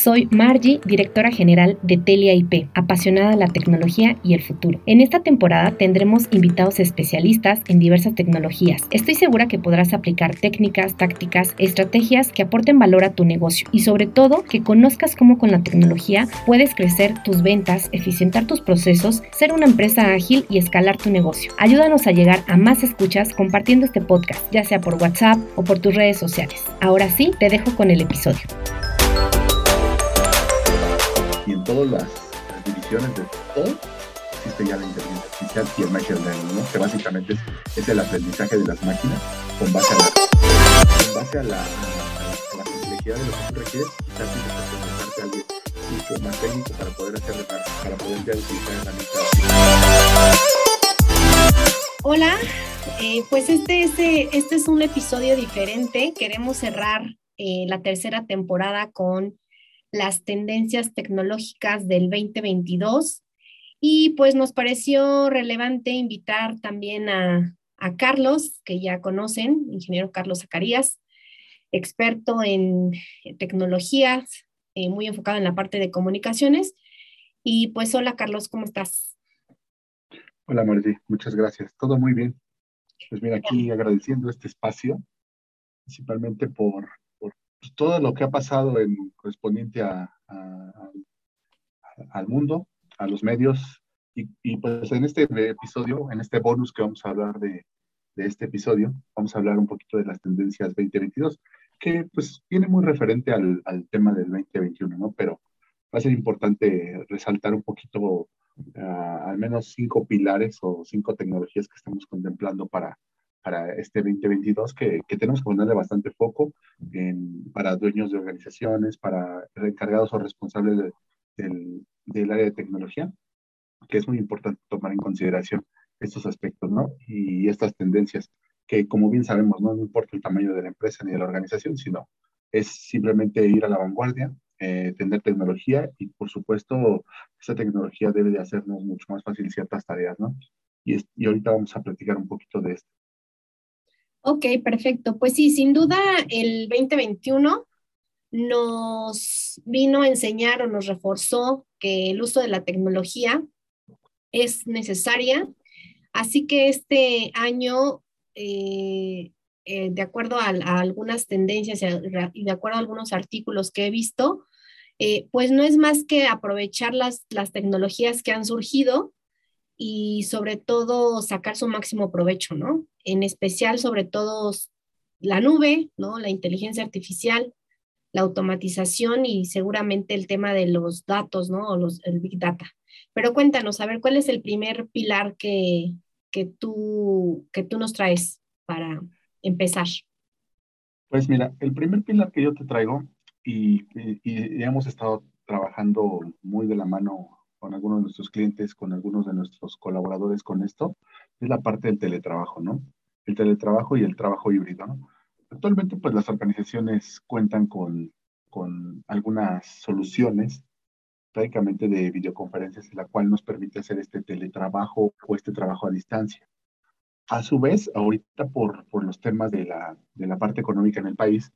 Soy Margie, directora general de Telia IP, apasionada de la tecnología y el futuro. En esta temporada tendremos invitados especialistas en diversas tecnologías. Estoy segura que podrás aplicar técnicas, tácticas, estrategias que aporten valor a tu negocio y sobre todo que conozcas cómo con la tecnología puedes crecer tus ventas, eficientar tus procesos, ser una empresa ágil y escalar tu negocio. Ayúdanos a llegar a más escuchas compartiendo este podcast, ya sea por WhatsApp o por tus redes sociales. Ahora sí, te dejo con el episodio y en todas las, divisiones de todo existe ya la inteligencia artificial y el machine learning, ¿no? que básicamente es, el aprendizaje de las máquinas con base a la, con base a la, a, complejidad de lo que tú requieres, quizás tienes que preguntarte algo mucho más técnico para poder hacer para poder ya utilizar herramientas. Hola, eh, pues este, este, este es un episodio diferente. Queremos cerrar eh, la tercera temporada con las tendencias tecnológicas del 2022 y pues nos pareció relevante invitar también a, Carlos, que ya conocen, ingeniero Carlos Zacarías, experto en tecnologías, eh, muy enfocado en la parte de comunicaciones. Y pues hola Carlos, ¿cómo estás? Hola Martí, muchas gracias. Todo muy bien. Pues mira, aquí agradeciendo este espacio, principalmente por pues, todo lo que ha pasado en correspondiente a, al mundo, a los medios. Y, pues en este episodio, en este bonus que vamos a hablar de, de, este episodio, vamos a hablar un poquito de las tendencias 2022, que pues viene muy referente al, al tema del 2021, ¿no? Pero va a ser importante resaltar un poquito ah, al menos cinco pilares o cinco tecnologías que estamos contemplando para, para este 2022 que, que tenemos que ponerle bastante foco en, para dueños de organizaciones, para encargados o responsables del, del área de tecnología, que es muy importante tomar en consideración estos aspectos, ¿no? Y estas tendencias que, como bien sabemos, no, importa el tamaño de la empresa ni de la organización, sino es simplemente ir a la vanguardia, eh, tener tecnología y, por supuesto, esa tecnología debe de hacernos mucho más fácil ciertas tareas, ¿no? Y, y ahorita vamos a platicar un poquito de esto. Ok, perfecto. Pues sí, sin duda el 2021 nos vino a enseñar o nos reforzó que el uso de la tecnología es necesaria. Así que este año, eh, eh, de acuerdo a, algunas tendencias y, de acuerdo a algunos artículos que he visto, eh, pues no es más que aprovechar las, las tecnologías que han surgido y sobre todo sacar su máximo provecho, ¿no? En especial, sobre todo, la nube, ¿no? La inteligencia artificial, la automatización y seguramente el tema de los datos, ¿no? Los, el Big Data. Pero cuéntanos, a ver, ¿cuál es el primer pilar que, que, tú, que tú nos traes para empezar? Pues mira, el primer pilar que yo te traigo, y, y, y hemos estado trabajando muy de la mano con algunos de nuestros clientes, con algunos de nuestros colaboradores con esto, es la parte del teletrabajo, ¿no? El teletrabajo y el trabajo híbrido, ¿no? Actualmente, pues las organizaciones cuentan con, con algunas soluciones prácticamente de videoconferencias, en la cual nos permite hacer este teletrabajo o este trabajo a distancia. A su vez, ahorita por, por los temas de la, de la parte económica en el país,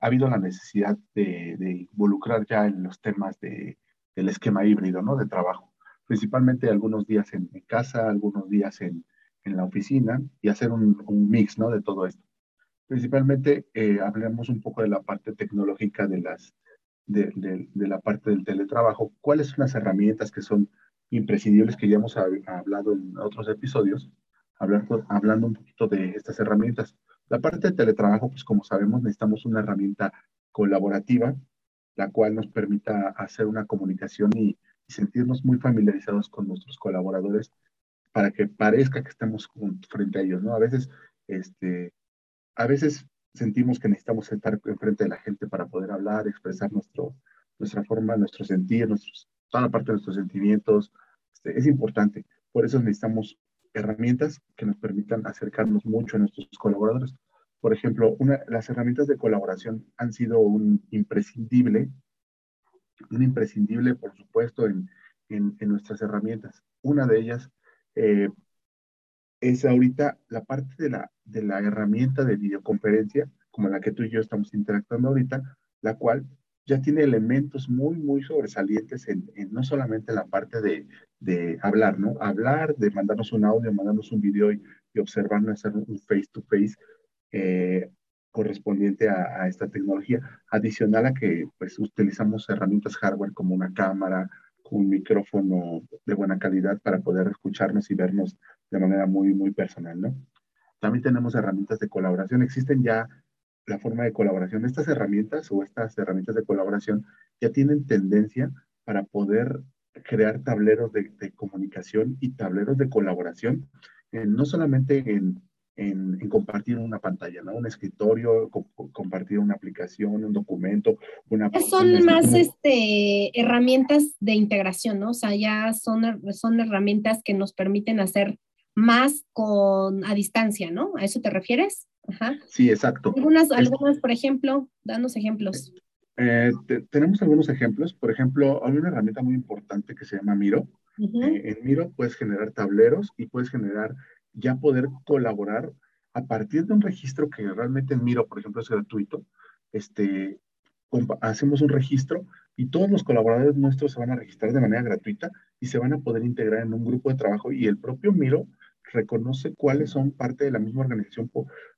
ha habido la necesidad de, de involucrar ya en los temas de el esquema híbrido, ¿no? De trabajo. Principalmente algunos días en, casa, algunos días en, en, la oficina y hacer un, un, mix, ¿no? De todo esto. Principalmente eh, hablemos un poco de la parte tecnológica de, las, de, de, la parte del teletrabajo. ¿Cuáles son las herramientas que son imprescindibles que ya hemos hablado en otros episodios? Hablando, hablando un poquito de estas herramientas. La parte de teletrabajo, pues como sabemos, necesitamos una herramienta colaborativa la cual nos permita hacer una comunicación y, sentirnos muy familiarizados con nuestros colaboradores para que parezca que estamos frente a ellos, ¿no? A veces, este, a veces sentimos que necesitamos sentar enfrente de la gente para poder hablar, expresar nuestro, nuestra forma, nuestro sentir, nuestros, toda la parte de nuestros sentimientos. Este, es importante. Por eso necesitamos herramientas que nos permitan acercarnos mucho a nuestros colaboradores. Por ejemplo, las herramientas de colaboración han sido un imprescindible, un imprescindible, por supuesto, en, en, nuestras herramientas. Una de ellas eh, es ahorita la parte de la, de la herramienta de videoconferencia, como la que tú y yo estamos interactuando ahorita, la cual ya tiene elementos muy, muy sobresalientes en, no solamente en la parte de, de, hablar, ¿no? Hablar, de mandarnos un audio, mandarnos un video y, y observarnos, hacer un face-to-face eh, correspondiente a, a, esta tecnología, adicional a que pues utilizamos herramientas hardware como una cámara, un micrófono de buena calidad para poder escucharnos y vernos de manera muy, muy personal, ¿no? También tenemos herramientas de colaboración. Existen ya la forma de colaboración. Estas herramientas o estas herramientas de colaboración ya tienen tendencia para poder crear tableros de, comunicación y tableros de colaboración, no solamente en, en, compartir una pantalla, ¿no? Un escritorio, compartir una aplicación, un documento, una... Son más este, herramientas de integración, ¿no? O sea, ya son, son herramientas que nos permiten hacer más con a distancia, ¿no? ¿A eso te refieres? Ajá. Sí, exacto. Algunas, algunas, por ejemplo, danos ejemplos. Eh, tenemos algunos ejemplos. Por ejemplo, hay una herramienta muy importante que se llama Miro. Eh, en Miro puedes generar tableros y puedes generar, ya poder colaborar a partir de un registro que realmente en Miro, por ejemplo, es gratuito. Este, hacemos un registro y todos los colaboradores nuestros se van a registrar de manera gratuita y se van a poder integrar en un grupo de trabajo y el propio Miro reconoce cuáles son parte de la misma organización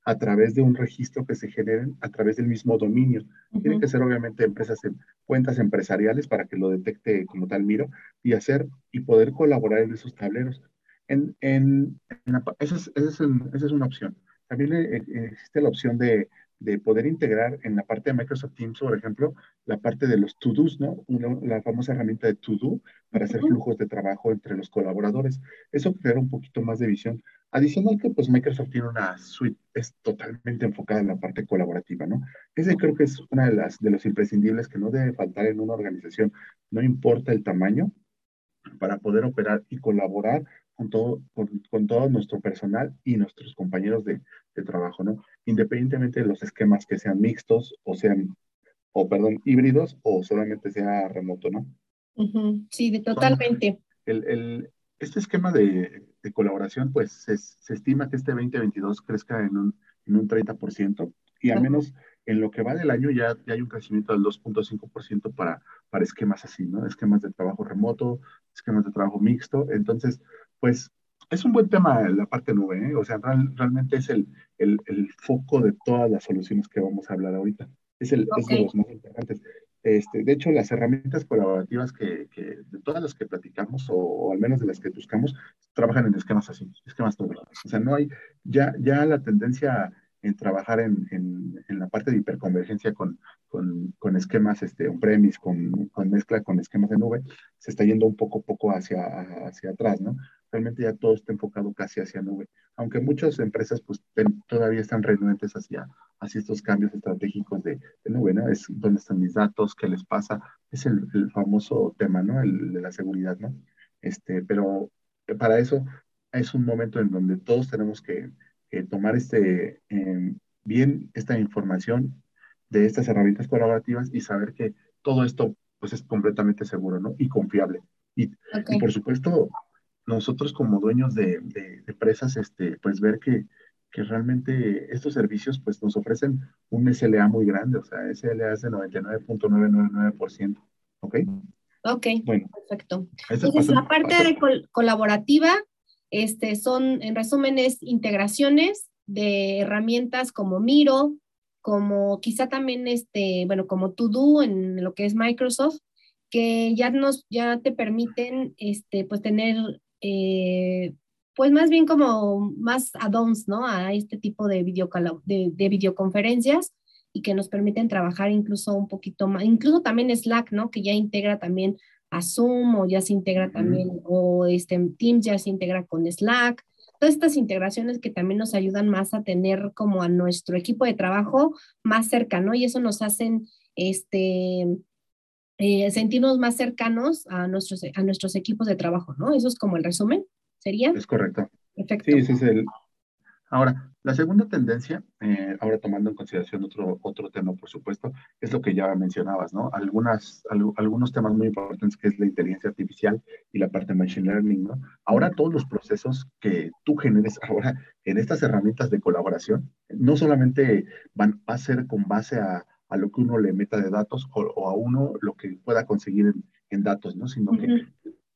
a través de un registro que se generen a través del mismo dominio. Tiene que ser obviamente empresas en cuentas empresariales para que lo detecte como tal Miro y hacer y poder colaborar en esos tableros. En, en, esa, es, esa, es, una opción. También eh, eh, existe la opción de de poder integrar en la parte de Microsoft Teams, por ejemplo, la parte de los to-dos, ¿no? la famosa herramienta de to-do para hacer flujos de trabajo entre los colaboradores. Eso crea un poquito más de visión. Adicional que pues Microsoft tiene una suite, es totalmente enfocada en la parte colaborativa, ¿no? Ese creo que es una de las de los imprescindibles que no debe faltar en una organización, no importa el tamaño, para poder operar y colaborar con todo, con, todo nuestro personal y nuestros compañeros de, de, trabajo, ¿no? Independientemente de los esquemas que sean mixtos o sean, o perdón, híbridos o solamente sea remoto, ¿no? Sí, de, totalmente. El, el, este esquema de, de colaboración, pues se, se, estima que este 2022 crezca en un, en un 30% y al menos en lo que va del año ya, ya hay un crecimiento del 2.5% para, para esquemas así, ¿no? Esquemas de trabajo remoto, esquemas de trabajo mixto. Entonces, pues es un buen tema la parte nube, ¿eh? o sea, realmente es el, el, el, foco de todas las soluciones que vamos a hablar ahorita. Es, el, es de los más importantes. Este, de hecho, las herramientas colaborativas que, que de todas las que platicamos, o, al menos de las que buscamos, trabajan en esquemas así, esquemas nube. O sea, no hay, ya, ya la tendencia en trabajar en, en, en la parte de hiperconvergencia con, con, con esquemas este, on-premise, con, con, mezcla con esquemas de nube, se está yendo un poco, poco hacia, hacia atrás, ¿no? Realmente ya todo está enfocado casi hacia nube, aunque muchas empresas pues todavía están renuentes hacia, hacia estos cambios estratégicos de, nube, ¿no? Es dónde están mis datos, qué les pasa, es el, famoso tema, ¿no? El de la seguridad, ¿no? Este, pero para eso es un momento en donde todos tenemos que, tomar este, em, bien esta información de estas herramientas colaborativas y saber que todo esto pues es completamente seguro, ¿no? Y confiable. Y, y por supuesto, nosotros como dueños de, de, empresas, este, pues ver que, que, realmente estos servicios pues nos ofrecen un SLA muy grande, o sea, SLA es de 99.999%, ¿ok? Ok, bueno, perfecto. Entonces, la parte de colaborativa, este, son, en resumen, es integraciones de herramientas como Miro, como quizá también, este, bueno, como To-Do en lo que es Microsoft, que ya nos, ya te permiten, este, pues tener eh, pues más bien como más add-ons, ¿no? A este tipo de, video, de, de, videoconferencias y que nos permiten trabajar incluso un poquito más, incluso también Slack, ¿no? Que ya integra también a Zoom o ya se integra también, o este, Teams ya se integra con Slack. Todas estas integraciones que también nos ayudan más a tener como a nuestro equipo de trabajo más cerca, ¿no? Y eso nos hacen, este, eh, sentirnos más cercanos a nuestros, a nuestros equipos de trabajo, ¿no? Eso es como el resumen, ¿sería? Es correcto. Perfecto. Sí, ese es el... Ahora, la segunda tendencia, eh, ahora tomando en consideración otro, otro tema, por supuesto, es lo que ya mencionabas, ¿no? Algunas, algunos temas muy importantes que es la inteligencia artificial y la parte de machine learning, ¿no? Ahora todos los procesos que tú generes ahora en estas herramientas de colaboración, no solamente van a ser con base a a lo que uno le meta de datos o, a uno lo que pueda conseguir en, datos, ¿no? Sino que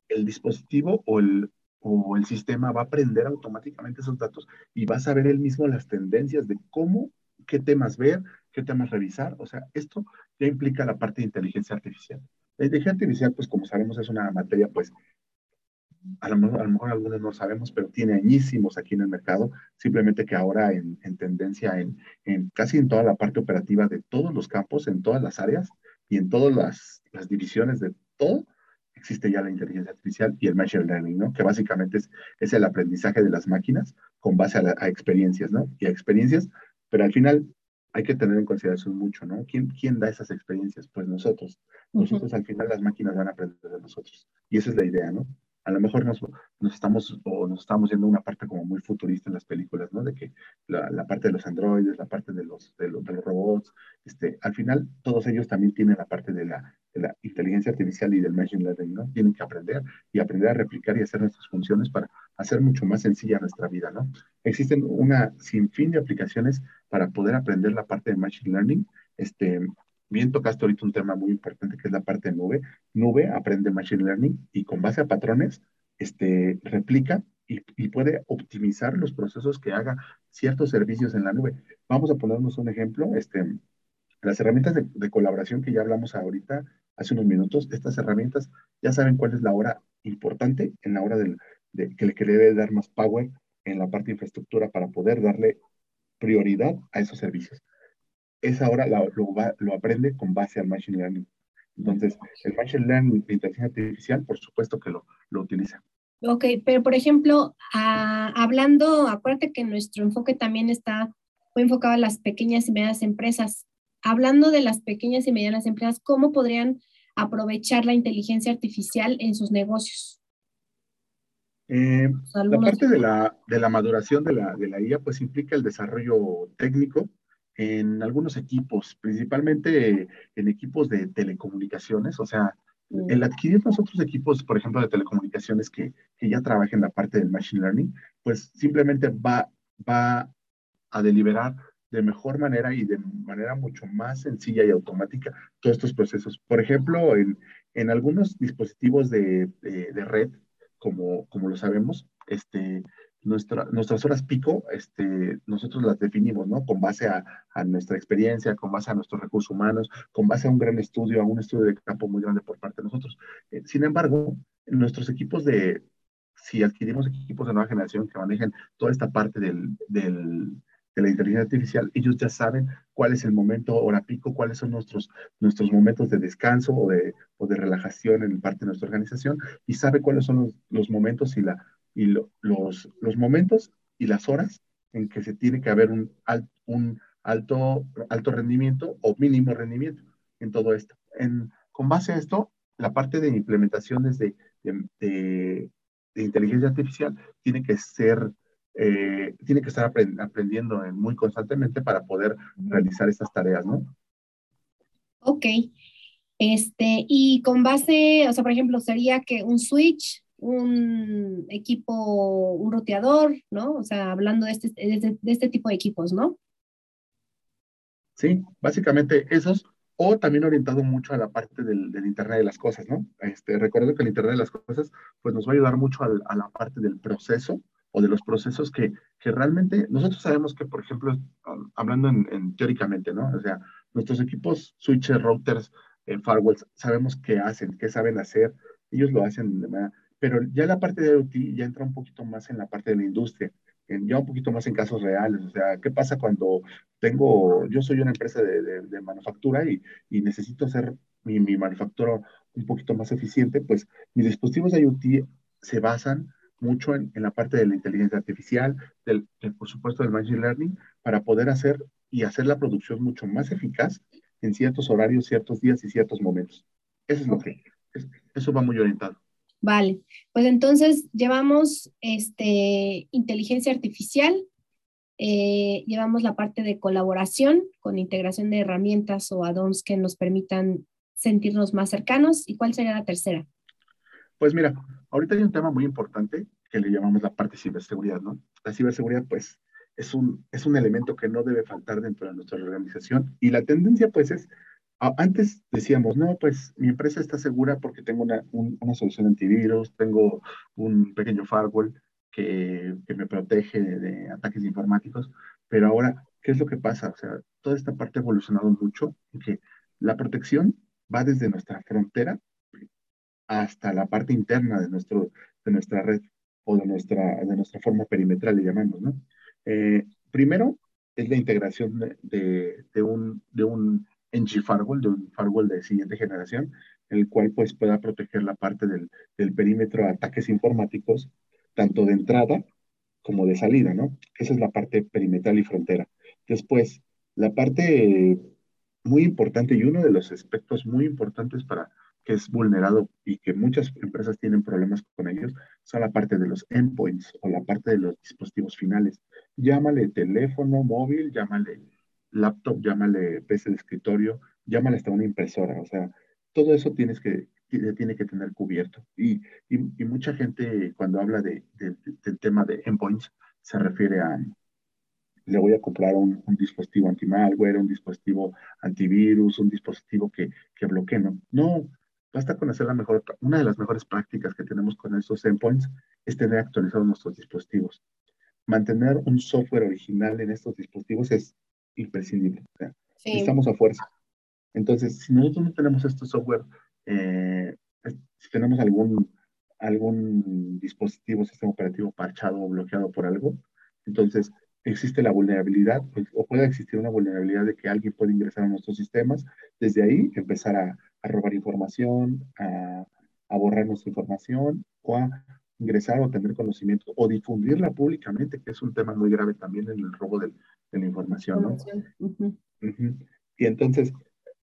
el dispositivo o el, o el sistema va a aprender automáticamente esos datos y va a saber él mismo las tendencias de cómo, qué temas ver, qué temas revisar. O sea, esto ya implica la parte de inteligencia artificial. La inteligencia artificial, pues como sabemos, es una materia, pues, a lo, mejor, a lo mejor algunos no sabemos, pero tiene añísimos aquí en el mercado, simplemente que ahora en, en tendencia en, en, casi en toda la parte operativa de todos los campos, en todas las áreas y en todas las, las divisiones de todo, existe ya la inteligencia artificial y el machine learning, ¿no? Que básicamente es, es el aprendizaje de las máquinas con base a, a, experiencias, ¿no? Y a experiencias, pero al final hay que tener en consideración mucho, ¿no? ¿Quién, quién da esas experiencias? Pues nosotros. Nosotros al final las máquinas van a aprender de nosotros. Y esa es la idea, ¿no? A lo mejor nos, estamos o nos estamos yendo una parte como muy futurista en las películas, ¿no? De que la, parte de los androides, la parte de los, de, los, de los robots, este, al final todos ellos también tienen la parte de la, de la inteligencia artificial y del machine learning, ¿no? Tienen que aprender y aprender a replicar y hacer nuestras funciones para hacer mucho más sencilla nuestra vida, ¿no? Existen una sinfín de aplicaciones para poder aprender la parte de machine learning. Este, bien tocaste ahorita un tema muy importante que es la parte de nube. Nube aprende machine learning y con base a patrones, este, replica y, puede optimizar los procesos que haga ciertos servicios en la nube. Vamos a ponernos un ejemplo, este, las herramientas de, colaboración que ya hablamos ahorita, hace unos minutos, estas herramientas ya saben cuál es la hora importante en la hora del, de, que, que le debe dar más power en la parte de infraestructura para poder darle prioridad a esos servicios. Esa hora lo, lo, aprende con base al Machine Learning. Entonces, el Machine Learning de inteligencia artificial, por supuesto que lo, lo utiliza. Ok, pero por ejemplo, a, hablando, acuérdate que nuestro enfoque también está muy enfocado a las pequeñas y medianas empresas. Hablando de las pequeñas y medianas empresas, ¿cómo podrían aprovechar la inteligencia artificial en sus negocios? Eh, la parte de la, de la maduración de la, de la IA pues implica el desarrollo técnico en algunos equipos, principalmente en equipos de telecomunicaciones, o sea, el mm. adquirir nosotros equipos, por ejemplo, de telecomunicaciones que, que ya trabajen la parte del machine learning, pues simplemente va, va a deliberar de mejor manera y de manera mucho más sencilla y automática todos estos procesos. Por ejemplo, en, en algunos dispositivos de, de, de red, como, como lo sabemos, este, nuestra, nuestras horas pico, este, nosotros las definimos, ¿no? Con base a, a, nuestra experiencia, con base a nuestros recursos humanos, con base a un gran estudio, a un estudio de campo muy grande por parte de nosotros. Eh, sin embargo, nuestros equipos de, si adquirimos equipos de nueva generación que manejen toda esta parte del, del de la inteligencia artificial, ellos ya saben cuál es el momento hora pico, cuáles son nuestros, nuestros momentos de descanso o de, o de relajación en parte de nuestra organización y sabe cuáles son los, los momentos y, la, y lo, los, los momentos y las horas en que se tiene que haber un, un alto, alto rendimiento o mínimo rendimiento en todo esto. En, con base a esto, la parte de implementación de, de, de, de inteligencia artificial tiene que ser eh, tiene que estar aprendiendo muy constantemente para poder realizar estas tareas, ¿no? Ok. Este, y con base, o sea, por ejemplo, sería que un switch, un equipo, un roteador, ¿no? O sea, hablando de este, de, este tipo de equipos, ¿no? Sí, básicamente esos, o también orientado mucho a la parte del, Internet de las Cosas, ¿no? Este, recuerdo que el Internet de las Cosas, pues nos va a ayudar mucho a, la parte del proceso o de los procesos que, que realmente nosotros sabemos que, por ejemplo, hablando en, en teóricamente, ¿no? O sea, nuestros equipos, switches, routers, eh, firewalls, sabemos qué hacen, qué saben hacer, ellos lo hacen de manera, pero ya la parte de IoT ya entra un poquito más en la parte de la industria, en, ya un poquito más en casos reales, o sea, ¿qué pasa cuando tengo, yo soy una empresa de, de, de manufactura y, y, necesito hacer mi, mi manufactura un poquito más eficiente? Pues mis dispositivos de IoT se basan mucho en, en, la parte de la inteligencia artificial, del, por supuesto del machine learning, para poder hacer y hacer la producción mucho más eficaz en ciertos horarios, ciertos días y ciertos momentos. Eso es lo que, es, eso va muy orientado. Vale, pues entonces llevamos este, inteligencia artificial, eh, llevamos la parte de colaboración con integración de herramientas o add-ons que nos permitan sentirnos más cercanos. ¿Y cuál sería la tercera? Pues mira, ahorita hay un tema muy importante que le llamamos la parte de ciberseguridad, ¿no? La ciberseguridad, pues, es un, es un elemento que no debe faltar dentro de nuestra organización. Y la tendencia, pues, es, antes decíamos, no, pues mi empresa está segura porque tengo una, una solución antivirus, tengo un pequeño firewall que, que, me protege de ataques informáticos, pero ahora, ¿qué es lo que pasa? O sea, toda esta parte ha evolucionado mucho, y que la protección va desde nuestra frontera hasta la parte interna de, nuestro, de nuestra red o de nuestra, de nuestra forma perimetral, le llamamos, ¿no? Eh, primero, es la integración de, de, un, de un NG firewall, de un firewall de siguiente generación, el cual pues pueda proteger la parte del, del perímetro a ataques informáticos, tanto de entrada como de salida, ¿no? Esa es la parte perimetral y frontera. Después, la parte muy importante y uno de los aspectos muy importantes para que es vulnerado y que muchas empresas tienen problemas con ellos, son la parte de los endpoints o la parte de los dispositivos finales. Llámale teléfono móvil, llámale laptop, llámale PC de escritorio, llámale hasta una impresora. O sea, todo eso tienes que, tiene que tener cubierto. Y, y, mucha gente cuando habla de, del tema de endpoints se refiere a, le voy a comprar un, un dispositivo anti-malware, un dispositivo antivirus, un dispositivo que, que bloquee. No, no Basta con hacer la mejor, una de las mejores prácticas que tenemos con estos endpoints es tener actualizados nuestros dispositivos. Mantener un software original en estos dispositivos es imprescindible. Estamos a fuerza. Entonces, si nosotros no tenemos este software, eh, si tenemos algún, algún dispositivo, sistema operativo parchado o bloqueado por algo, entonces existe la vulnerabilidad pues, o puede existir una vulnerabilidad de que alguien puede ingresar a nuestros sistemas, desde ahí empezar a, a robar información, a, a, borrar nuestra información o a ingresar o tener conocimiento o difundirla públicamente, que es un tema muy grave también en el robo de, de la información. ¿no? Y entonces,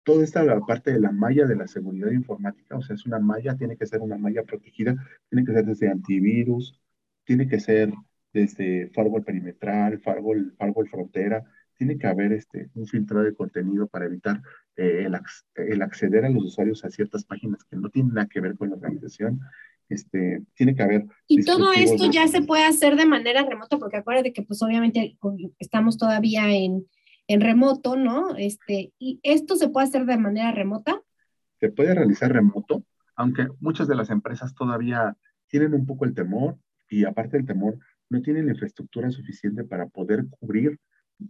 toda esta parte de la malla de la seguridad informática, o sea, es una malla, tiene que ser una malla protegida, tiene que ser desde antivirus, tiene que ser desde firewall perimetral, firewall, firewall frontera, tiene que haber este, un filtro de contenido para evitar eh, el, el, acceder a los usuarios a ciertas páginas que no tienen nada que ver con la organización. Este, tiene que haber... Y todo esto ya se puede hacer de manera remota, porque acuérdate que pues obviamente estamos todavía en, en remoto, ¿no? Este, y esto se puede hacer de manera remota. Se puede realizar remoto, aunque muchas de las empresas todavía tienen un poco el temor y aparte del temor, no tienen la infraestructura suficiente para poder cubrir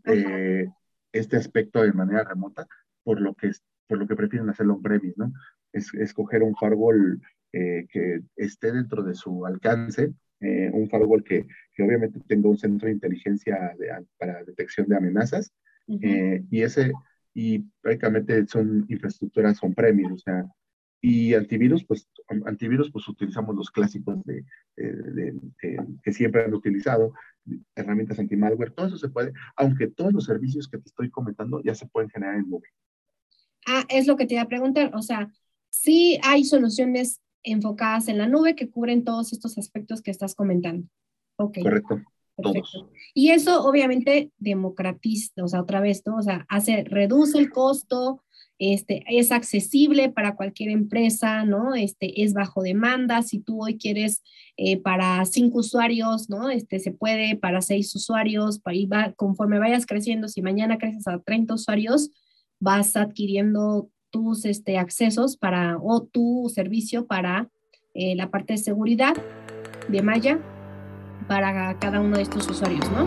eh, este aspecto de manera remota, por lo que, por lo que prefieren hacerlo en previs, ¿no? Es, escoger un firewall eh, que esté dentro de su alcance, eh, un firewall que, que, obviamente tenga un centro de inteligencia para detección de amenazas, y ese, y prácticamente son infraestructuras on-premise, o sea, y antivirus, pues antivirus, pues utilizamos los clásicos de, que siempre han utilizado, herramientas anti-malware, todo eso se puede, aunque todos los servicios que te estoy comentando ya se pueden generar en nube. Ah, es lo que te iba a preguntar, o sea, sí hay soluciones enfocadas en la nube que cubren todos estos aspectos que estás comentando. Okay. Correcto. Perfecto. Y eso obviamente democratiza, o sea, otra vez, ¿no? O sea, hace, reduce el costo, este, es accesible para cualquier empresa, ¿no? Este, es bajo demanda, si tú hoy quieres eh, para cinco usuarios, ¿no? Este, se puede para seis usuarios, para, va, conforme vayas creciendo, si mañana creces a 30 usuarios, vas adquiriendo tus este, accesos para, o tu servicio para eh, la parte de seguridad de Maya para cada uno de estos usuarios, ¿no?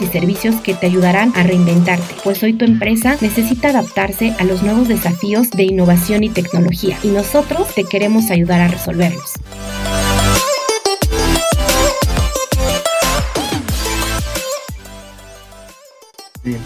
y servicios que te ayudarán a reinventarte, pues hoy tu empresa necesita adaptarse a los nuevos desafíos de innovación y tecnología y nosotros te queremos ayudar a resolverlos. Sí,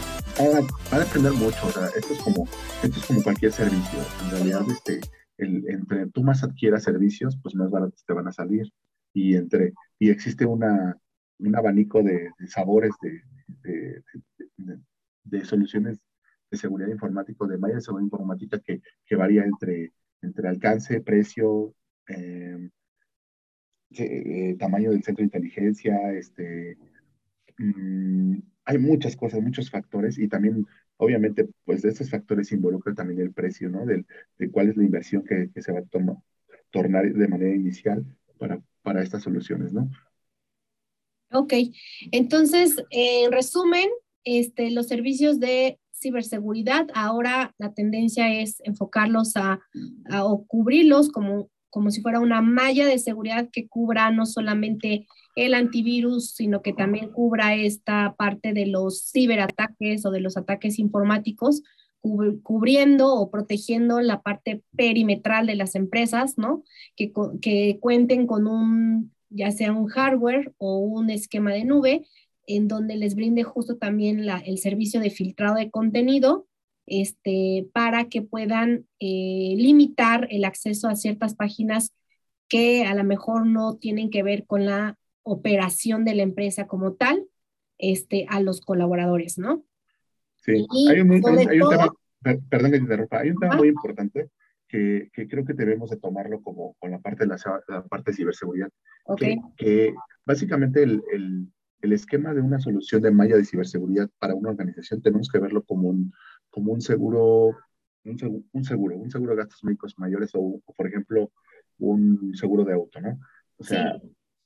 va a depender mucho, o sea, esto es como, esto es como cualquier servicio, en realidad este, el, entre tú más adquieras servicios, pues más baratos te van a salir. Y, entre, y existe una, un abanico de, sabores de, de, soluciones de seguridad informática, de malla de seguridad informática que, que varía entre, entre alcance, precio, eh, eh, tamaño del centro de inteligencia, este, mm, hay muchas cosas, muchos factores y también, obviamente, pues de estos factores involucra también el precio, ¿no? Del, de cuál es la inversión que, que se va a tomar, tornar de manera inicial para, para estas soluciones, ¿no? Ok, entonces, en resumen, este, los servicios de ciberseguridad, ahora la tendencia es enfocarlos a, a o cubrirlos como, como si fuera una malla de seguridad que cubra no solamente el antivirus, sino que también cubra esta parte de los ciberataques o de los ataques informáticos, cubriendo o protegiendo la parte perimetral de las empresas, ¿no? Que, que cuenten con un, ya sea un hardware o un esquema de nube en donde les brinde justo también la, el servicio de filtrado de contenido este, para que puedan eh, limitar el acceso a ciertas páginas que a lo mejor no tienen que ver con la operación de la empresa como tal, este, a los colaboradores, ¿no? Sí, hay un, tema, perdón que te interrumpa, hay un tema muy importante que, que, creo que debemos de tomarlo como con la parte de la, parte de ciberseguridad, okay. que, básicamente el, el, el esquema de una solución de malla de ciberseguridad para una organización tenemos que verlo como un, como un seguro, un, seguro, un seguro, un seguro de gastos médicos mayores o, por ejemplo, un seguro de auto, ¿no? O sea,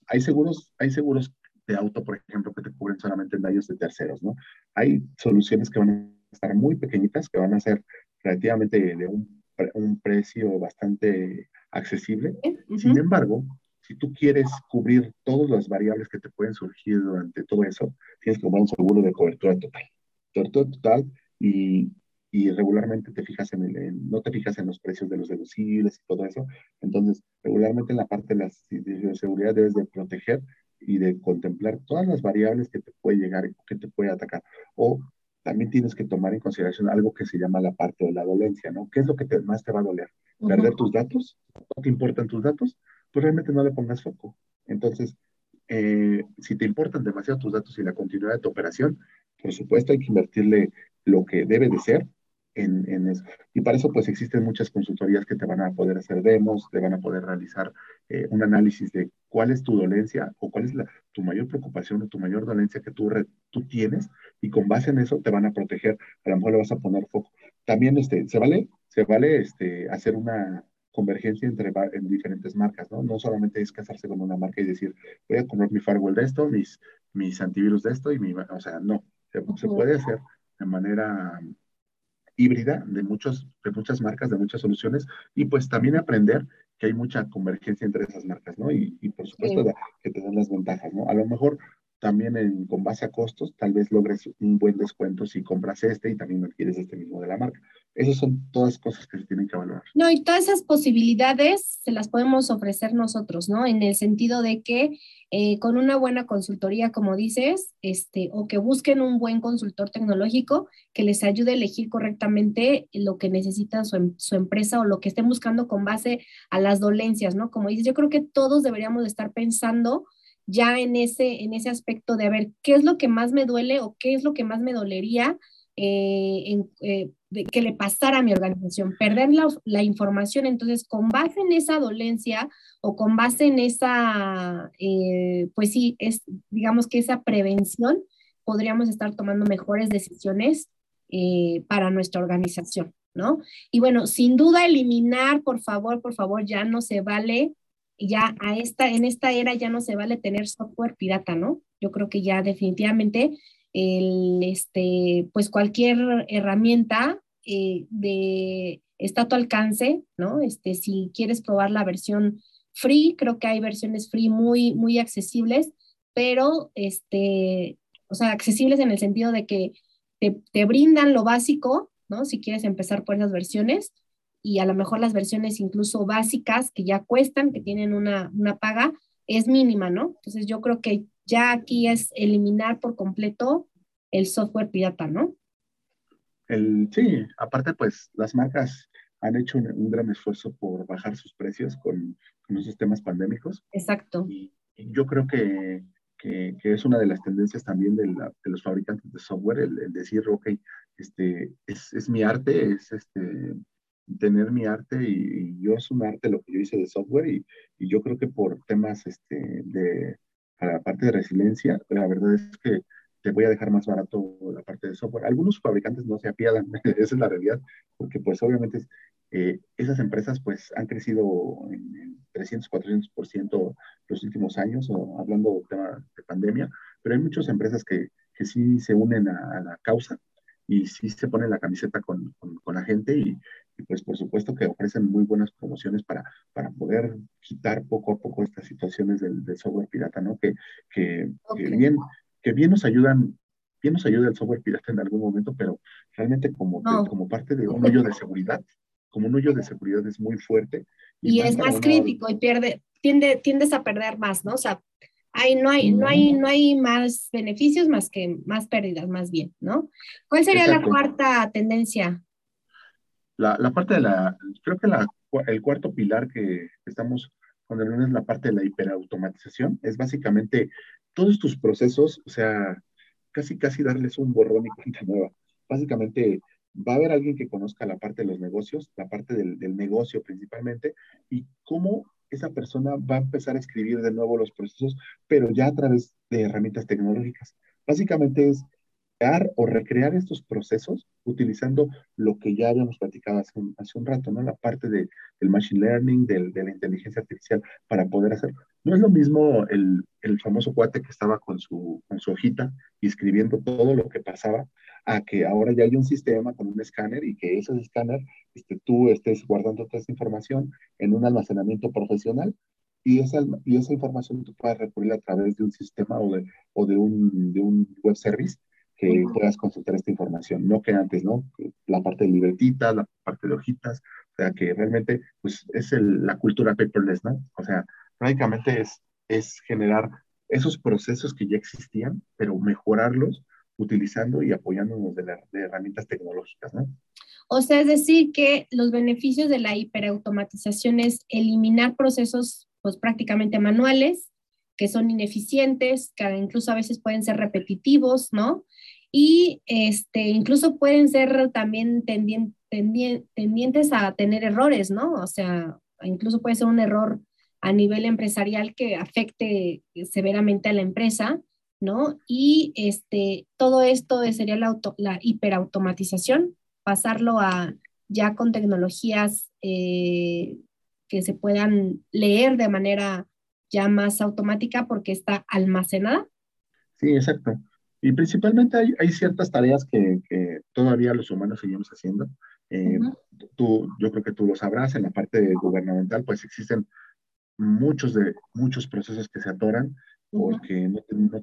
hay seguros, hay seguros de auto, por ejemplo, que te cubren solamente en daños de terceros, ¿no? Hay soluciones que van a estar muy pequeñitas, que van a ser relativamente de un, un precio bastante accesible. Sin embargo, si tú quieres cubrir todas las variables que te pueden surgir durante todo eso, tienes que comprar un seguro de cobertura total. Cobertura total y, y regularmente te fijas en el, no te fijas en los precios de los deducibles y todo eso. Entonces, regularmente en la parte de la seguridad debes de proteger y de contemplar todas las variables que te puede llegar, que te puede atacar. O también tienes que tomar en consideración algo que se llama la parte de la dolencia, ¿no? ¿Qué es lo que más te va a doler? ¿Perder tus datos? ¿No te importan tus datos? pues realmente no le pongas foco. Entonces, eh, si te importan demasiado tus datos y la continuidad de tu operación, por supuesto hay que invertirle lo que debe de ser en, en, eso. Y para eso pues existen muchas consultorías que te van a poder hacer demos, te van a poder realizar eh, un análisis de cuál es tu dolencia o cuál es la, tu mayor preocupación o tu mayor dolencia que tú, tú tienes y con base en eso te van a proteger. A lo mejor le vas a poner foco. También este, se vale, se vale este, hacer una, convergencia entre en diferentes marcas, ¿no? No solamente es casarse con una marca y decir, voy a comprar mi firewall de esto, mis, mis antivirus de esto y mi, o sea, no, se, puede hacer de manera híbrida de, muchos, de muchas marcas, de muchas soluciones y pues también aprender que hay mucha convergencia entre esas marcas, ¿no? Y, y por supuesto que te dan las ventajas, ¿no? A lo mejor también en, con base a costos, tal vez logres un buen descuento si compras este y también adquieres este mismo de la marca. Esas son todas cosas que se tienen que valorar. No, y todas esas posibilidades se las podemos ofrecer nosotros, ¿no? En el sentido de que eh, con una buena consultoría, como dices, este, o que busquen un buen consultor tecnológico que les ayude a elegir correctamente lo que necesita su, em, su empresa o lo que estén buscando con base a las dolencias, ¿no? Como dices, yo creo que todos deberíamos estar pensando ya en ese, en ese aspecto de a ver qué es lo que más me duele o qué es lo que más me dolería eh, en, eh, que le pasara a mi organización, perder la, información. Entonces, con base en esa dolencia o con base en esa, eh, pues sí, es, digamos que esa prevención, podríamos estar tomando mejores decisiones para nuestra organización, ¿no? Y bueno, sin duda eliminar, por favor, por favor, ya no se vale ya a esta, en esta era ya no se vale tener software pirata, ¿no? Yo creo que ya definitivamente este, pues cualquier herramienta eh, de está a tu alcance, ¿no? Este, si quieres probar la versión free, creo que hay versiones free muy, muy accesibles, pero, este, o sea, accesibles en el sentido de que te, te brindan lo básico, ¿no? Si quieres empezar por esas versiones, y a lo mejor las versiones incluso básicas que ya cuestan, que tienen una, una paga, es mínima, ¿no? Entonces yo creo que ya aquí es eliminar por completo el software pirata, ¿no? El, sí, aparte pues las marcas han hecho un, gran esfuerzo por bajar sus precios con, con esos temas pandémicos. Exacto. Y, yo creo que, que, es una de las tendencias también de, de los fabricantes de software, el, decir, ok, este, es, es, mi arte, es este, tener mi arte y, yo es un arte lo que yo hice de software y, y yo creo que por temas este, de, para la parte de resiliencia, la verdad es que te voy a dejar más barato la parte de software. Algunos fabricantes no se apiadan, esa es la realidad, porque pues obviamente eh, esas empresas pues han crecido en, 300, 400% los últimos años, hablando de tema de pandemia, pero hay muchas empresas que, que sí se unen a, la causa y sí se ponen la camiseta con, con, la gente y, pues por supuesto que ofrecen muy buenas promociones para, para poder quitar poco a poco estas situaciones del, software pirata, ¿no? Que, que, que, bien, que bien nos ayudan, bien nos ayuda el software pirata en algún momento, pero realmente como, como parte de un hoyo de seguridad, como un hoyo de seguridad es muy fuerte. Y, es más crítico y pierde, tiende, tiendes a perder más, ¿no? O sea, hay, no, hay, no, hay, no hay más beneficios más que más pérdidas, más bien, ¿no? ¿Cuál sería la cuarta tendencia? La, parte de la, creo que el cuarto pilar que estamos cuando es la parte de la hiperautomatización, es básicamente todos tus procesos, o sea, casi, casi darles un borrón y cuenta nueva. Básicamente, va a haber alguien que conozca la parte de los negocios, la parte del, negocio principalmente, y cómo esa persona va a empezar a escribir de nuevo los procesos, pero ya a través de herramientas tecnológicas. Básicamente es o recrear estos procesos utilizando lo que ya habíamos platicado hace un, hace un rato, ¿no? La parte de, del machine learning, del, de la inteligencia artificial para poder hacerlo. No es lo mismo el, el, famoso cuate que estaba con su, con su hojita escribiendo todo lo que pasaba, a que ahora ya hay un sistema con un escáner y que ese escáner este, tú estés guardando toda esa información en un almacenamiento profesional y esa, y esa información tú puedes recurrir a través de un sistema o de, o de, un, de un web service que puedas consultar esta información, no que antes, ¿no? La parte de libretitas, la parte de hojitas, o sea, que realmente, pues, es la cultura paperless, ¿no? O sea, prácticamente es, es generar esos procesos que ya existían, pero mejorarlos utilizando y apoyándonos de, de herramientas tecnológicas, ¿no? O sea, es decir, que los beneficios de la hiperautomatización es eliminar procesos, pues, prácticamente manuales, que son ineficientes, que incluso a veces pueden ser repetitivos, ¿no? Y este, incluso pueden ser también tendientes a tener errores, ¿no? O sea, incluso puede ser un error a nivel empresarial que afecte severamente a la empresa, ¿no? Y este, todo esto sería la, la hiperautomatización, pasarlo a ya con tecnologías eh, que se puedan leer de manera ya más automática porque está almacenada. Sí, exacto. Y principalmente hay, hay ciertas tareas que, que, todavía los humanos seguimos haciendo. Eh, tú, yo creo que tú lo sabrás, en la parte gubernamental, pues existen muchos, de, muchos procesos que se atoran porque no,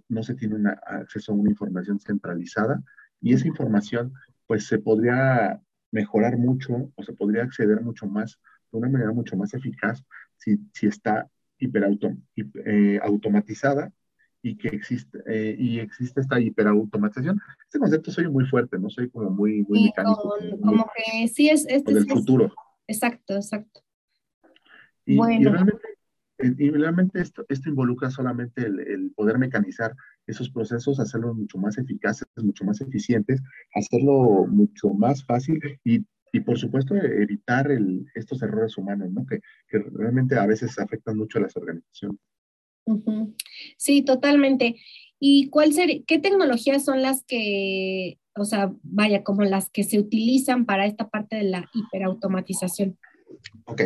no, se tiene acceso a una información centralizada y esa información pues se podría mejorar mucho o se podría acceder mucho más de una manera mucho más eficaz si, si está hiperautom eh, y que existe, eh, y existe esta hiperautomatización. Este concepto soy muy fuerte, no soy como muy, muy mecánico. Como, que sí es... Este del futuro. Exacto, exacto. Y, bueno. realmente, eh, y realmente esto, esto involucra solamente el, el, poder mecanizar esos procesos, hacerlos mucho más eficaces, mucho más eficientes, hacerlo mucho más fácil y y por supuesto evitar el, estos errores humanos, ¿no? Que, que, realmente a veces afectan mucho a las organizaciones. Sí, totalmente. ¿Y cuál sería, qué tecnologías son las que, o sea, vaya, como las que se utilizan para esta parte de la hiperautomatización? Ok,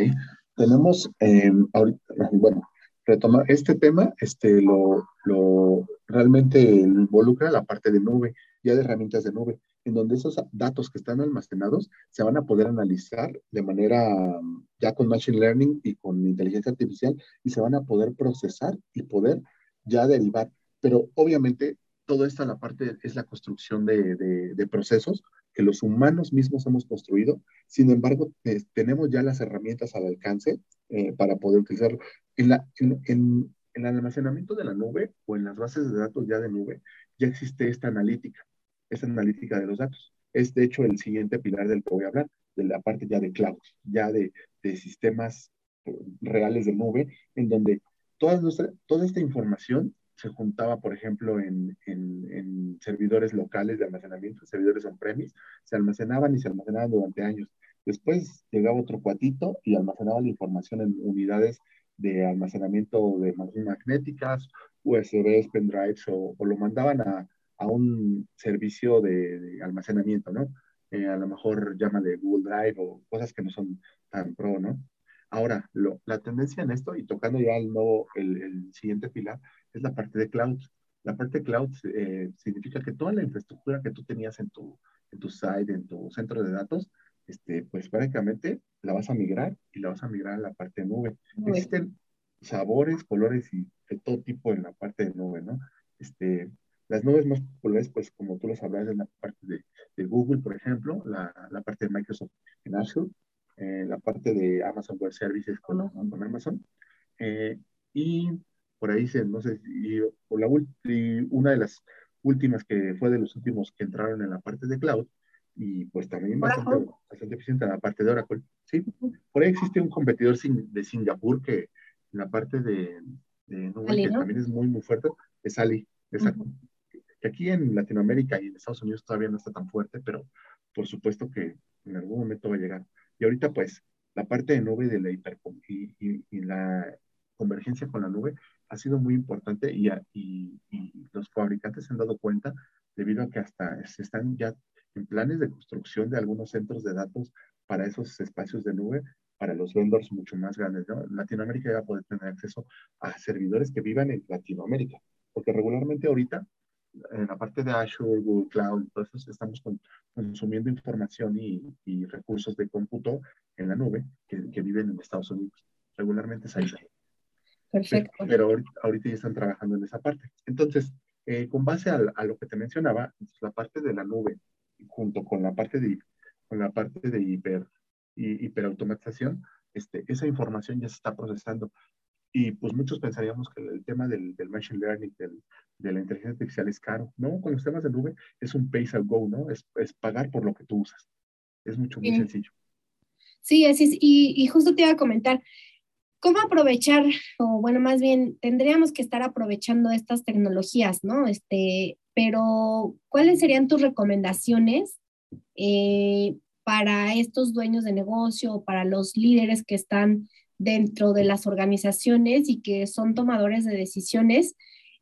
tenemos eh, ahorita, bueno, retomar este tema, este, lo, lo realmente involucra la parte de nube, ya de herramientas de nube en donde esos datos que están almacenados se van a poder analizar de manera ya con Machine Learning y con inteligencia artificial y se van a poder procesar y poder ya derivar. Pero obviamente todo esto la parte es la construcción de, de, procesos que los humanos mismos hemos construido. Sin embargo, tenemos ya las herramientas al alcance eh, para poder utilizarlo. En, la, en, en, en el almacenamiento de la nube o en las bases de datos ya de nube, ya existe esta analítica esa analítica de los datos. es de hecho el siguiente pilar del que voy a hablar, de la parte ya de cloud, ya de, de sistemas reales de nube, en donde toda, nuestra, toda esta información se juntaba, por ejemplo, en, en, en servidores locales de almacenamiento, servidores on-premise, se almacenaban y se almacenaban durante años. Después llegaba otro cuatito y almacenaba la información en unidades de almacenamiento de magnéticas, USBs, pendrives, o, o lo mandaban a, a un servicio de, de almacenamiento, ¿no? Eh, a lo mejor llámale Google Drive o cosas que no son tan pro, ¿no? Ahora, lo, la tendencia en esto, y tocando ya el nuevo, el, el siguiente pilar, es la parte de cloud. La parte de cloud eh, significa que toda la infraestructura que tú tenías en tu, en tu site, en tu centro de datos, este, pues prácticamente la vas a migrar y la vas a migrar a la parte de nube. Existen sabores, colores y de todo tipo en la parte de nube, ¿no? Este, las nubes más populares, pues como tú lo sabrás, en la parte de, de Google, por ejemplo, la, la, parte de Microsoft en Azure, eh, la parte de Amazon Web Services con, con Amazon, eh, y por ahí se, no sé, y, la, y una de las últimas que fue de los últimos que entraron en la parte de cloud, y pues también bastante, bastante eficiente en la parte de Oracle, ¿sí? Por ahí existe un competidor de Singapur que en la parte de, de nube, que también es muy, muy fuerte, es Ali, exacto. Uh -huh que aquí en Latinoamérica y en Estados Unidos todavía no está tan fuerte, pero por supuesto que en algún momento va a llegar. Y ahorita pues la parte de nube de la hiper y, y, y la convergencia con la nube ha sido muy importante y, y, los fabricantes se han dado cuenta debido a que hasta se están ya en planes de construcción de algunos centros de datos para esos espacios de nube para los vendors mucho más grandes. ¿no? Latinoamérica va a poder tener acceso a servidores que vivan en Latinoamérica, porque regularmente ahorita en la parte de Azure, Google Cloud, entonces estamos con, consumiendo información y, y, recursos de cómputo en la nube que, que, viven en Estados Unidos. Regularmente es ahí. Perfecto. Pero, pero ahorita, ahorita, ya están trabajando en esa parte. Entonces, eh, con base a, a, lo que te mencionaba, la parte de la nube, junto con la parte de, con la parte de hiper, hiperautomatización, este, esa información ya se está procesando. Y pues muchos pensaríamos que el tema del, del machine learning, del, de la inteligencia artificial es caro. No, con los temas de nube es un pay as go, ¿no? Es, es, pagar por lo que tú usas. Es mucho, muy sí. sencillo. Sí, así es. Y, y, justo te iba a comentar, ¿cómo aprovechar, o bueno, más bien, tendríamos que estar aprovechando estas tecnologías, ¿no? Este, pero, ¿cuáles serían tus recomendaciones eh, para estos dueños de negocio, para los líderes que están dentro de las organizaciones y que son tomadores de decisiones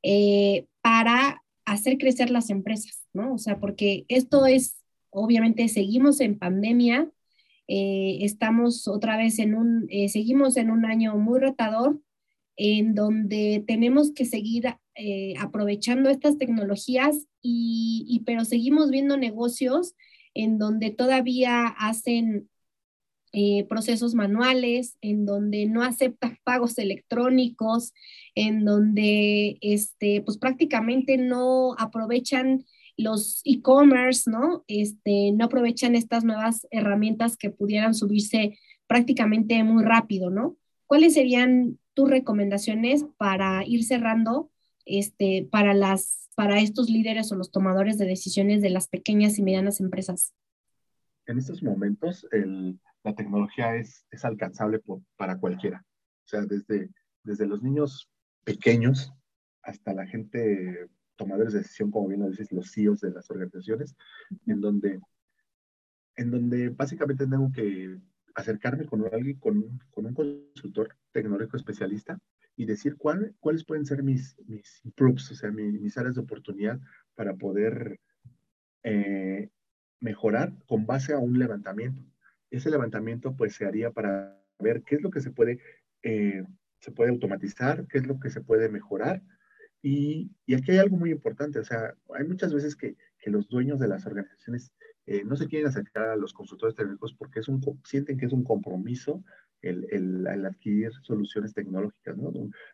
eh, para hacer crecer las empresas, ¿no? O sea, porque esto es, obviamente, seguimos en pandemia, eh, estamos otra vez en un, eh, seguimos en un año muy retador, en donde tenemos que seguir aprovechando estas tecnologías, y, pero seguimos viendo negocios en donde todavía hacen eh, procesos manuales, en donde no aceptan pagos electrónicos, en donde este, pues prácticamente no aprovechan los e-commerce, ¿no? Este, no aprovechan estas nuevas herramientas que pudieran subirse prácticamente muy rápido, ¿no? ¿Cuáles serían tus recomendaciones para ir cerrando este, para, las, para estos líderes o los tomadores de decisiones de las pequeñas y medianas empresas? En estos momentos, el, la tecnología es, es alcanzable para cualquiera. O sea, desde, desde los niños pequeños hasta la gente tomadores de decisión, como bien lo dices, los CEOs de las organizaciones, en donde, en donde básicamente tengo que acercarme con alguien, con, con un consultor tecnológico especialista y decir cuál, cuáles pueden ser mis, mis o sea, mi, mis áreas de oportunidad para poder eh, mejorar con base a un levantamiento ese levantamiento pues se haría para ver qué es lo que se puede, eh, se puede automatizar, qué es lo que se puede mejorar. Y, y, aquí hay algo muy importante, o sea, hay muchas veces que, que los dueños de las organizaciones eh, no se quieren acercar a los consultores técnicos porque es un, sienten que es un compromiso el, el, el adquirir soluciones tecnológicas, ¿no?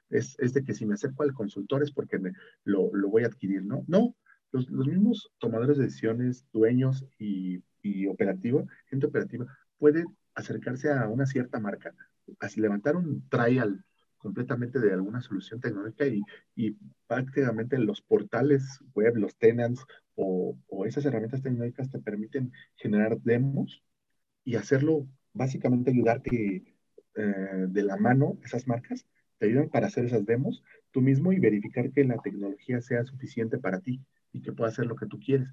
Es, es, de que si me acerco al consultor es porque me, lo, lo voy a adquirir, ¿no? No, los, los mismos tomadores de decisiones, dueños y, y operativa, gente operativa, puede acercarse a una cierta marca, así levantar un trial completamente de alguna solución tecnológica y, y prácticamente los portales web, los tenants o, esas herramientas tecnológicas te permiten generar demos y hacerlo, básicamente ayudarte eh, de la mano, esas marcas, te ayudan para hacer esas demos tú mismo y verificar que la tecnología sea suficiente para ti y que pueda hacer lo que tú quieres.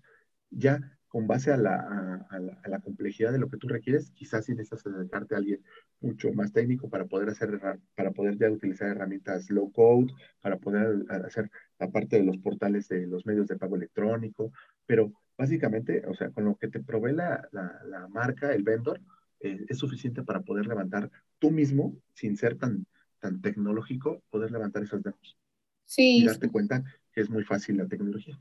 Ya con base a la, a, la, complejidad de lo que tú requieres, quizás sí necesitas acercarte a alguien mucho más técnico para poder hacer, para poder ya utilizar herramientas low code, para poder hacer la parte de los portales de los medios de pago electrónico, pero básicamente, o sea, con lo que te provee la, la, marca, el vendor, eh, es suficiente para poder levantar tú mismo, sin ser tan, tan tecnológico, poder levantar esas demos. Sí. Y darte cuenta que es muy fácil la tecnología.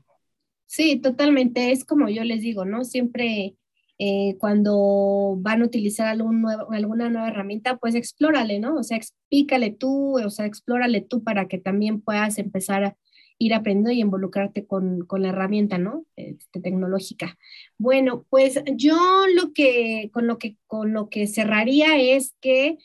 Sí, totalmente. Es como yo les digo, ¿no? Siempre eh, cuando van a utilizar algún nuevo, alguna nueva herramienta, pues explórale, ¿no? O sea, explícale tú, o sea, explórale tú para que también puedas empezar a ir aprendiendo y involucrarte con, con la herramienta, ¿no? Este, tecnológica. Bueno, pues yo lo que, con lo que, con lo que cerraría es que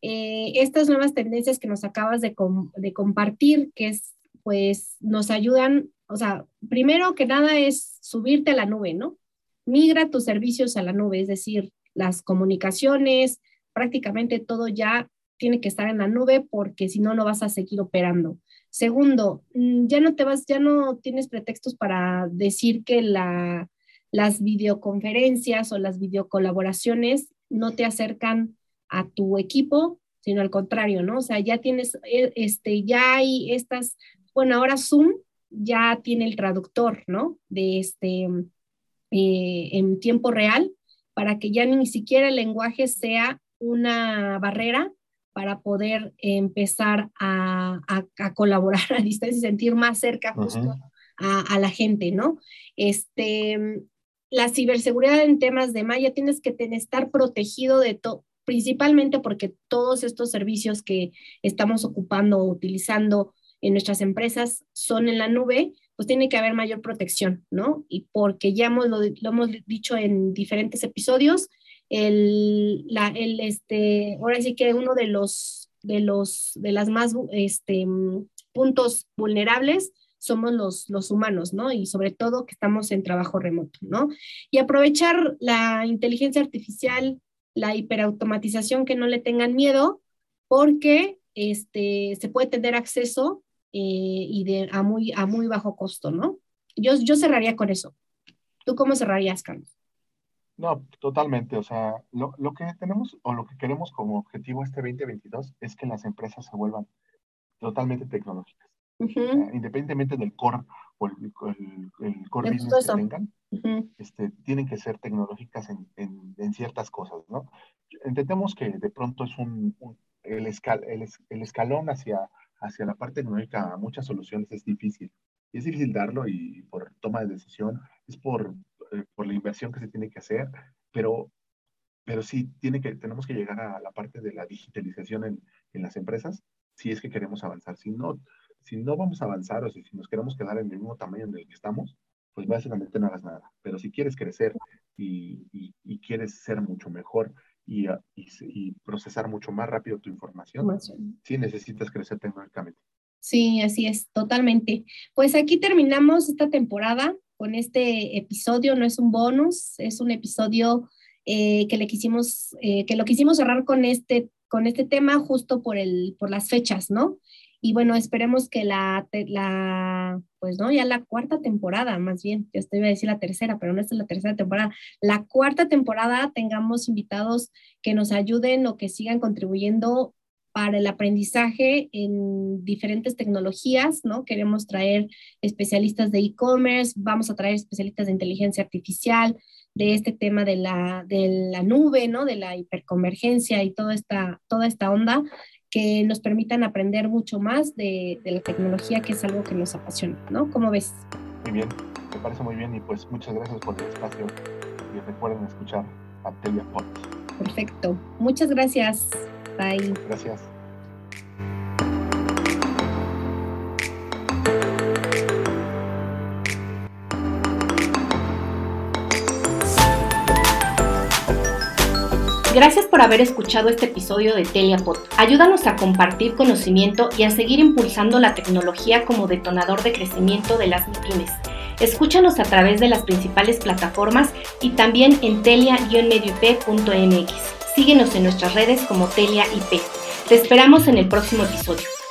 eh, estas nuevas tendencias que nos acabas de, de compartir, que es, pues, nos ayudan o sea, primero que nada es subirte a la nube, ¿no? Migra tus servicios a la nube, es decir, las comunicaciones, prácticamente todo ya tiene que estar en la nube porque si no, no vas a seguir operando. Segundo, mm, ya no te vas, ya no tienes pretextos para decir que la, las videoconferencias o las videocolaboraciones no te acercan a tu equipo, sino al contrario, ¿no? O sea, ya tienes, eh, este, ya hay estas, bueno, ahora Zoom ya tiene el traductor, ¿no? De este, eh, en tiempo real, para que ya ni siquiera el lenguaje sea una barrera para poder empezar a, colaborar a distancia y sentir más cerca justo a, la gente, ¿no? Este, la ciberseguridad en temas de Maya tienes que estar protegido de todo, principalmente porque todos estos servicios que estamos ocupando o utilizando en nuestras empresas son en la nube, pues tiene que haber mayor protección, ¿no? Y porque ya hemos, lo, hemos dicho en diferentes episodios, el, la, el, este, ahora sí que uno de los, de los, de las más, este, puntos vulnerables somos los, los humanos, ¿no? Y sobre todo que estamos en trabajo remoto, ¿no? Y aprovechar la inteligencia artificial, la hiperautomatización, que no le tengan miedo, porque este, se puede tener acceso eh, y de, a, muy, a muy bajo costo, ¿no? Yo, yo cerraría con eso. ¿Tú cómo cerrarías, Carlos? No, totalmente. O sea, lo, lo, que tenemos o lo que queremos como objetivo este 2022 es que las empresas se vuelvan totalmente tecnológicas. independientemente del core o el, el, core business que tengan, este, tienen que ser tecnológicas en, en, en, ciertas cosas, ¿no? Entendemos que de pronto es un, el, escal, el, el escalón hacia hacia la parte tecnológica muchas soluciones es difícil. Y es difícil darlo y por toma de decisión, es por, eh, por la inversión que se tiene que hacer, pero, pero sí tiene que, tenemos que llegar a la parte de la digitalización en, en las empresas si es que queremos avanzar. Si no, si no vamos a avanzar o si, nos queremos quedar en el mismo tamaño en el que estamos, pues básicamente no hagas nada. Pero si quieres crecer y, y quieres ser mucho mejor y, y, procesar mucho más rápido tu información, si necesitas crecer tecnológicamente. Sí, así es, totalmente. Pues aquí terminamos esta temporada con este episodio, no es un bonus, es un episodio eh, que le quisimos, eh, que lo quisimos cerrar con este, con este tema justo por, el, por las fechas, ¿no? Y bueno, esperemos que la, la, pues no, ya la cuarta temporada, más bien, yo estoy a decir la tercera, pero no es la tercera temporada, la cuarta temporada tengamos invitados que nos ayuden o que sigan contribuyendo para el aprendizaje en diferentes tecnologías, ¿no? Queremos traer especialistas de e-commerce, vamos a traer especialistas de inteligencia artificial, de este tema de la, de la nube, ¿no? De la hiperconvergencia y toda esta, toda esta onda que nos permitan aprender mucho más de, la tecnología, que es algo que nos apasiona, ¿no? ¿Cómo ves? Muy bien, me parece muy bien y pues muchas gracias por el espacio y recuerden escuchar a Telia Perfecto, muchas gracias. Bye. Gracias. Gracias por haber escuchado este episodio de Teliapod. Ayúdanos a compartir conocimiento y a seguir impulsando la tecnología como detonador de crecimiento de las MIPIMES. Escúchanos a través de las principales plataformas y también en telia-medioip.mx. Síguenos en nuestras redes como Telia IP. Te esperamos en el próximo episodio.